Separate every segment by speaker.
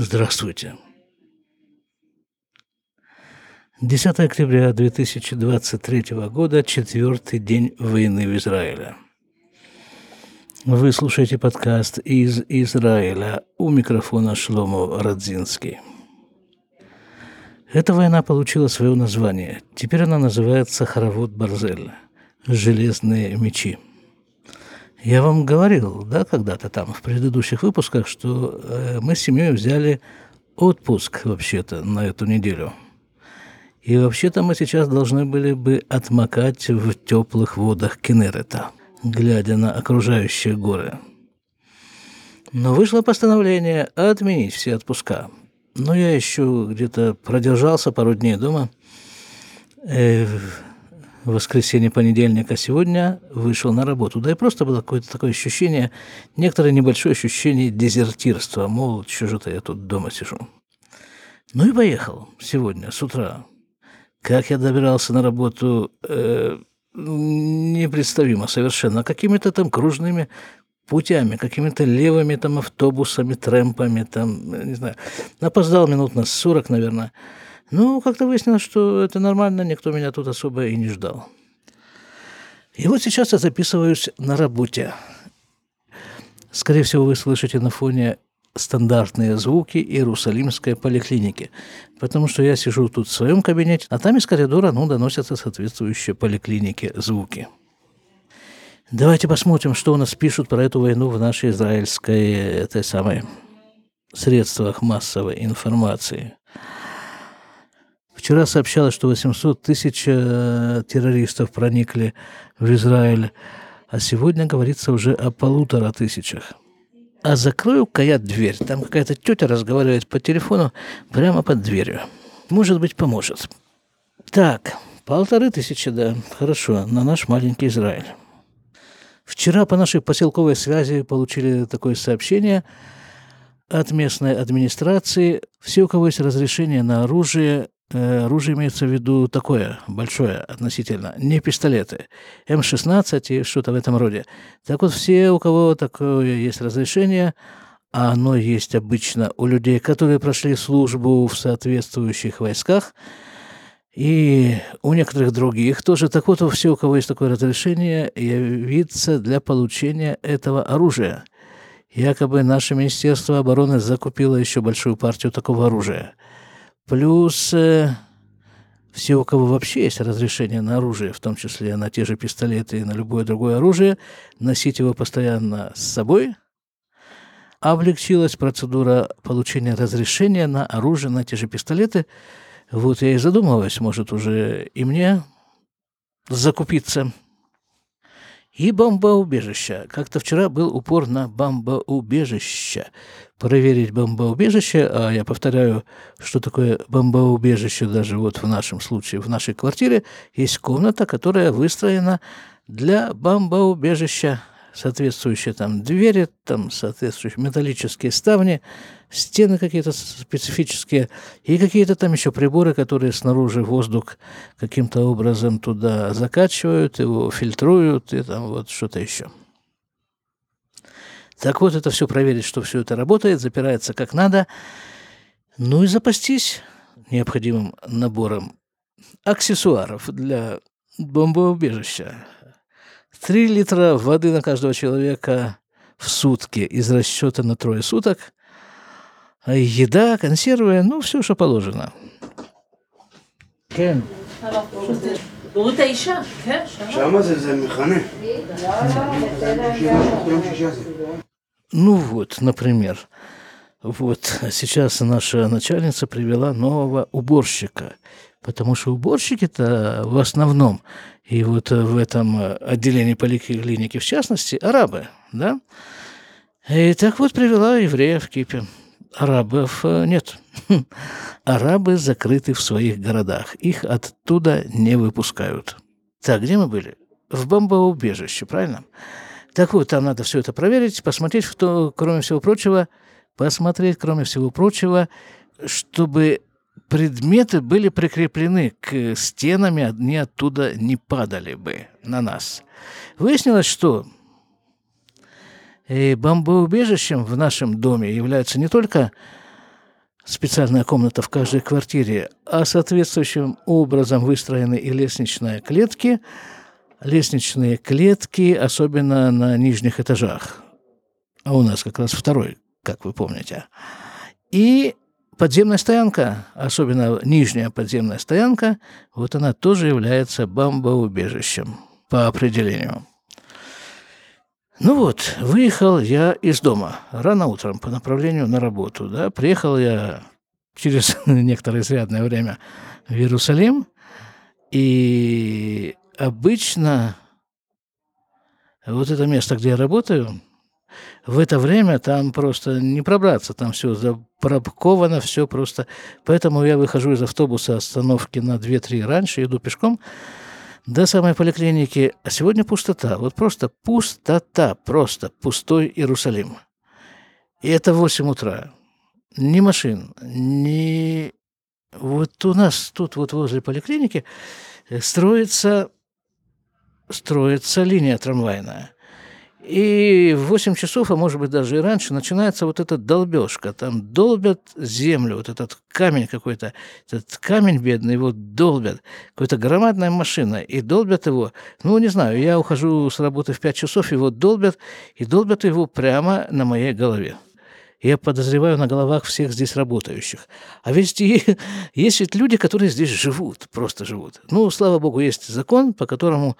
Speaker 1: Здравствуйте. 10 октября 2023 года, четвертый день войны в Израиле. Вы слушаете подкаст из Израиля. У микрофона Шломо Радзинский. Эта война получила свое название. Теперь она называется Харавод Барзель – «Железные мечи». Я вам говорил, да, когда-то там, в предыдущих выпусках, что э, мы с семьей взяли отпуск вообще-то на эту неделю. И вообще-то мы сейчас должны были бы отмокать в теплых водах Кенерета, глядя на окружающие горы. Но вышло постановление отменить все отпуска. Но я еще где-то продержался пару дней дома. Воскресенье, понедельник, а сегодня вышел на работу. Да и просто было какое-то такое ощущение, некоторое небольшое ощущение дезертирства, мол, что же-то я тут дома сижу. Ну и поехал сегодня с утра. Как я добирался на работу, э, непредставимо совершенно. Какими-то там кружными путями, какими-то левыми там автобусами, трэмпами, там, не знаю. Опоздал минут на 40, наверное. Ну, как-то выяснилось, что это нормально, никто меня тут особо и не ждал. И вот сейчас я записываюсь на работе. Скорее всего, вы слышите на фоне стандартные звуки Иерусалимской поликлиники, потому что я сижу тут в своем кабинете, а там из коридора ну, доносятся соответствующие поликлинике звуки. Давайте посмотрим, что у нас пишут про эту войну в нашей израильской этой самой средствах массовой информации. Вчера сообщалось, что 800 тысяч э, террористов проникли в Израиль, а сегодня говорится уже о полутора тысячах. А закрою-ка я дверь. Там какая-то тетя разговаривает по телефону прямо под дверью. Может быть, поможет. Так, полторы тысячи, да, хорошо, на наш маленький Израиль. Вчера по нашей поселковой связи получили такое сообщение от местной администрации. Все, у кого есть разрешение на оружие, оружие имеется в виду такое, большое относительно, не пистолеты, М-16 и что-то в этом роде. Так вот, все, у кого такое есть разрешение, а оно есть обычно у людей, которые прошли службу в соответствующих войсках, и у некоторых других тоже. Так вот, все, у кого есть такое разрешение, явиться для получения этого оружия. Якобы наше Министерство обороны закупило еще большую партию такого оружия – Плюс э, все, у кого вообще есть разрешение на оружие, в том числе на те же пистолеты и на любое другое оружие, носить его постоянно с собой, облегчилась процедура получения разрешения на оружие, на те же пистолеты. Вот я и задумываюсь, может, уже и мне закупиться – и бомбоубежища. Как-то вчера был упор на бомбоубежище. Проверить бомбоубежище, а я повторяю, что такое бомбоубежище даже вот в нашем случае, в нашей квартире, есть комната, которая выстроена для бомбоубежища соответствующие там двери, там соответствующие металлические ставни, стены какие-то специфические и какие-то там еще приборы, которые снаружи воздух каким-то образом туда закачивают, его фильтруют и там вот что-то еще. Так вот, это все проверить, что все это работает, запирается как надо, ну и запастись необходимым набором аксессуаров для бомбоубежища. Три литра воды на каждого человека в сутки из расчета на трое суток. А еда, консервы, ну, все, что положено.
Speaker 2: כן. בריאות האישה, כן, שמה זה, זה מחנה.
Speaker 1: Ну вот, например, вот сейчас наша начальница привела нового уборщика, потому что уборщики-то в основном и вот э, в этом э, отделении поликлиники, в частности, арабы, да? И так вот привела евреев в Кипе. Арабов э, нет. Арабы закрыты в своих городах. Их оттуда не выпускают. Так, где мы были? В бомбоубежище, правильно? Так вот, там надо все это проверить, посмотреть, что, кроме всего прочего, посмотреть, кроме всего прочего, чтобы предметы были прикреплены к стенам, и они оттуда не падали бы на нас. Выяснилось, что и э, бомбоубежищем в нашем доме являются не только специальная комната в каждой квартире, а соответствующим образом выстроены и лестничные клетки, лестничные клетки, особенно на нижних этажах. А у нас как раз второй, как вы помните. И подземная стоянка, особенно нижняя подземная стоянка, вот она тоже является бомбоубежищем по определению. Ну вот, выехал я из дома рано утром по направлению на работу. Да? Приехал я через некоторое изрядное время в Иерусалим, и обычно вот это место, где я работаю, в это время там просто не пробраться, там все запробковано, все просто. Поэтому я выхожу из автобуса остановки на 2-3 раньше, иду пешком до самой поликлиники. А сегодня пустота, вот просто пустота, просто пустой Иерусалим. И это 8 утра. Ни машин, ни... Вот у нас тут вот возле поликлиники строится, строится линия трамвайная. И в 8 часов, а может быть даже и раньше, начинается вот эта долбежка. Там долбят землю, вот этот камень какой-то, этот камень бедный, его долбят. Какая-то громадная машина, и долбят его. Ну, не знаю, я ухожу с работы в 5 часов, его долбят, и долбят его прямо на моей голове. Я подозреваю на головах всех здесь работающих. А ведь есть ведь люди, которые здесь живут, просто живут. Ну, слава богу, есть закон, по которому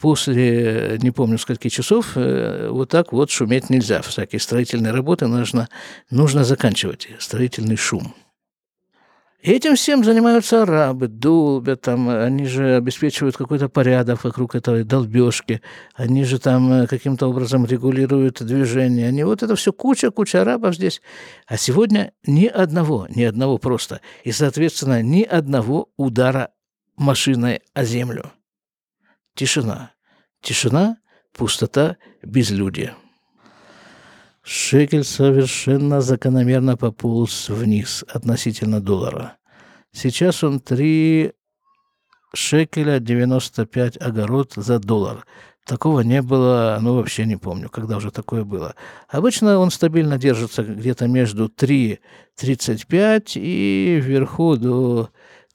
Speaker 1: после, не помню, скольки часов, э, вот так вот шуметь нельзя. Всякие строительные работы нужно, нужно заканчивать, строительный шум. Этим всем занимаются арабы, долбят там, они же обеспечивают какой-то порядок вокруг этой долбежки, они же там э, каким-то образом регулируют движение, они вот это все куча-куча арабов здесь. А сегодня ни одного, ни одного просто, и, соответственно, ни одного удара машиной о землю. Тишина. Тишина, пустота, безлюдие. Шекель совершенно закономерно пополз вниз относительно доллара. Сейчас он 3 шекеля 95 огород за доллар. Такого не было, ну, вообще не помню, когда уже такое было. Обычно он стабильно держится где-то между 3,35 и вверху до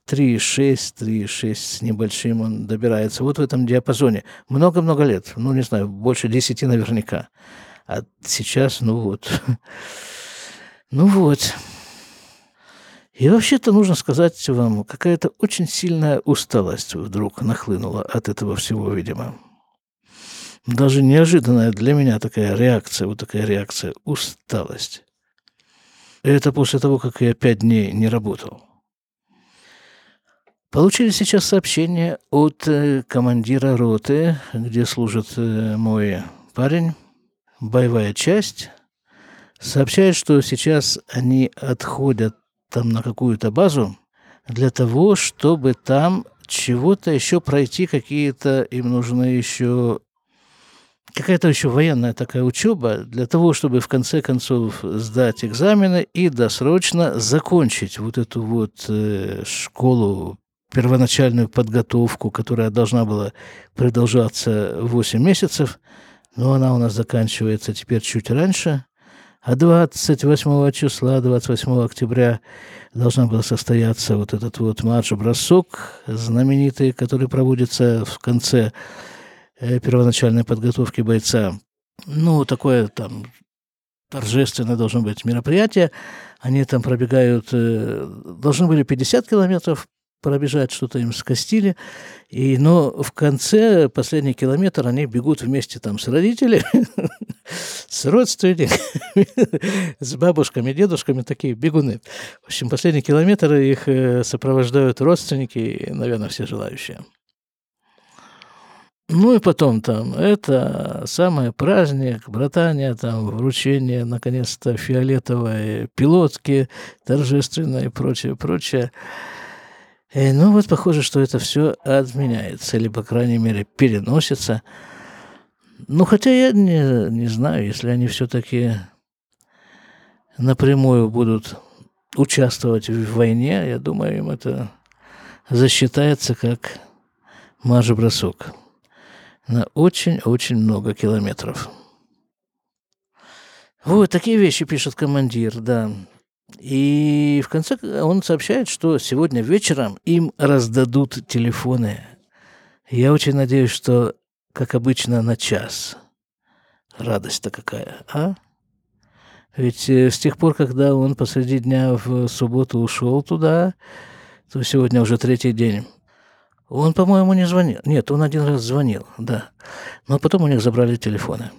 Speaker 1: 3,6, 3,6 с небольшим он добирается. Вот в этом диапазоне. Много-много лет. Ну, не знаю, больше 10 наверняка. А сейчас, ну вот. Ну вот. И вообще-то нужно сказать вам, какая-то очень сильная усталость вдруг нахлынула от этого всего, видимо. Даже неожиданная для меня такая реакция, вот такая реакция, усталость. Это после того, как я пять дней не работал. Получили сейчас сообщение от э, командира роты, где служит э, мой парень, боевая часть. Сообщает, что сейчас они отходят там на какую-то базу для того, чтобы там чего-то еще пройти, какие-то им нужны еще какая-то еще военная такая учеба для того, чтобы в конце концов сдать экзамены и досрочно закончить вот эту вот э, школу первоначальную подготовку, которая должна была продолжаться 8 месяцев, но она у нас заканчивается теперь чуть раньше. А 28 числа, 28 октября должна была состояться вот этот вот матч-бросок знаменитый, который проводится в конце э, первоначальной подготовки бойца. Ну, такое там торжественное должно быть мероприятие. Они там пробегают, э, должны были 50 километров пробежать, что-то им скостили. И, но в конце, последний километр, они бегут вместе там с родителями, с родственниками, с бабушками, дедушками, такие бегуны. В общем, последний километр их э, сопровождают родственники наверное, все желающие. Ну и потом там, это самое праздник, братания, там, вручение, наконец-то, фиолетовой пилотки торжественной и прочее, прочее. И, ну вот похоже, что это все отменяется, или, по крайней мере, переносится. Ну, хотя я не, не знаю, если они все-таки напрямую будут участвовать в войне, я думаю, им это засчитается как марш-бросок на очень-очень много километров. Вот такие вещи пишет командир, да. И в конце он сообщает, что сегодня вечером им раздадут телефоны. Я очень надеюсь, что, как обычно, на час. Радость-то какая, а? Ведь э, с тех пор, когда он посреди дня в субботу ушел туда, то сегодня уже третий день. Он, по-моему, не звонил. Нет, он один раз звонил, да. Но потом у них забрали телефоны.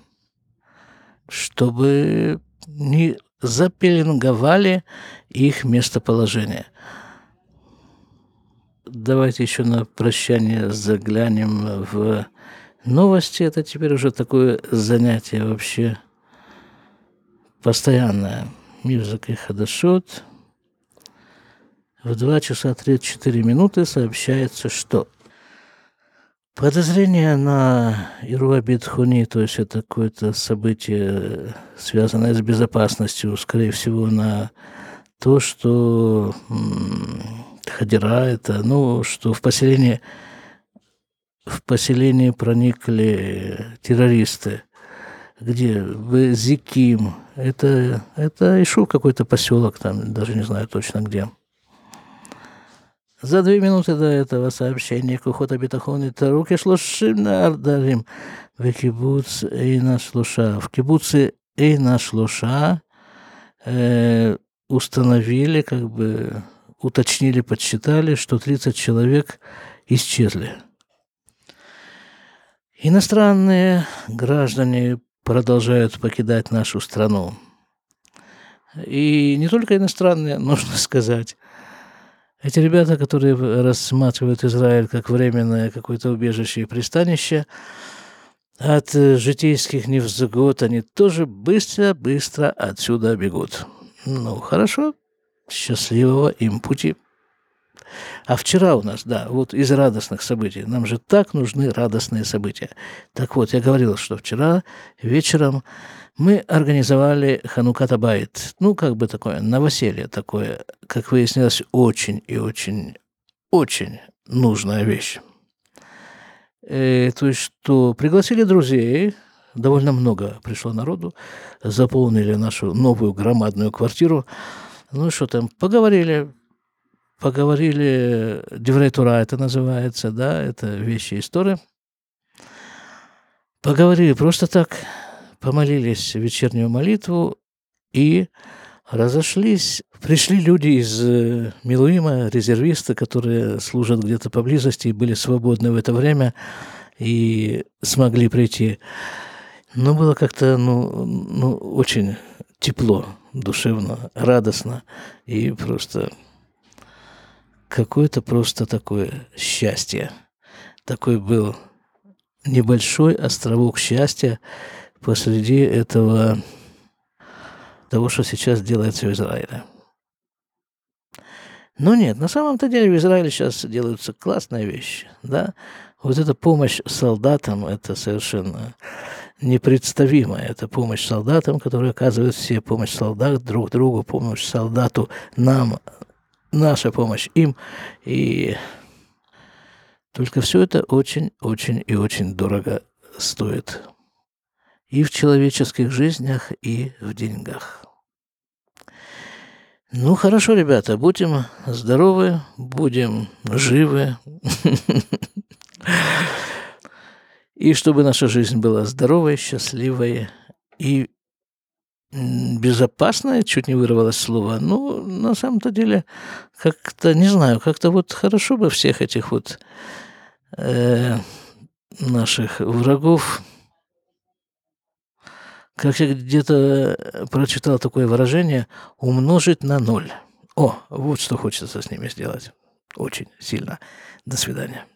Speaker 1: Чтобы не запеленговали их местоположение. Давайте еще на прощание заглянем в новости. Это теперь уже такое занятие вообще постоянное. Мирзак и Хадашот. В 2 часа 34 минуты сообщается, что Подозрение на Ируа Бетхуни, то есть это какое-то событие, связанное с безопасностью, скорее всего, на то, что Хадира это, ну, что в поселении в поселение проникли террористы, где в Зиким, это, это Ишу какой-то поселок там, даже не знаю точно где. За две минуты до этого сообщения Кухота Битахони Таруки Шлушим на Ардарим в кибуц Эйна Шлуша. В кибуце Эйна Шлуша э, установили, как бы уточнили, подсчитали, что 30 человек исчезли. Иностранные граждане продолжают покидать нашу страну. И не только иностранные, нужно сказать. Эти ребята, которые рассматривают Израиль как временное какое-то убежище и пристанище, от э, житейских невзгод они тоже быстро-быстро отсюда бегут. Ну, хорошо, счастливого им пути. А вчера у нас, да, вот из радостных событий. Нам же так нужны радостные события. Так вот, я говорил, что вчера вечером мы организовали Хануката Байт. Ну, как бы такое, новоселье такое, как выяснилось, очень и очень, очень нужная вещь. Э, то есть, что пригласили друзей, довольно много пришло народу, заполнили нашу новую громадную квартиру. Ну, что там, поговорили, поговорили, Деврей Тура это называется, да, это вещи истории. Поговорили просто так, помолились вечернюю молитву и разошлись. Пришли люди из э, Милуима, резервисты, которые служат где-то поблизости и были свободны в это время и смогли прийти. Но было как-то ну, ну, очень тепло, душевно, радостно и просто какое-то просто такое счастье. Такой был небольшой островок счастья, посреди этого того, что сейчас делается в Израиле. Но нет, на самом-то деле в Израиле сейчас делаются классные вещи, да. Вот эта помощь солдатам, это совершенно непредставимая. Это помощь солдатам, которые оказывают все помощь солдат друг другу, помощь солдату нам, наша помощь им. И только все это очень-очень и очень дорого стоит и в человеческих жизнях, и в деньгах. Ну, хорошо, ребята, будем здоровы, будем живы. И чтобы наша жизнь была здоровой, счастливой и безопасная, чуть не вырвалось слово. Ну, на самом-то деле, как-то, не знаю, как-то вот хорошо бы всех этих вот э, наших врагов как я где-то э, прочитал такое выражение, умножить на ноль. О, вот что хочется с ними сделать. Очень сильно. До свидания.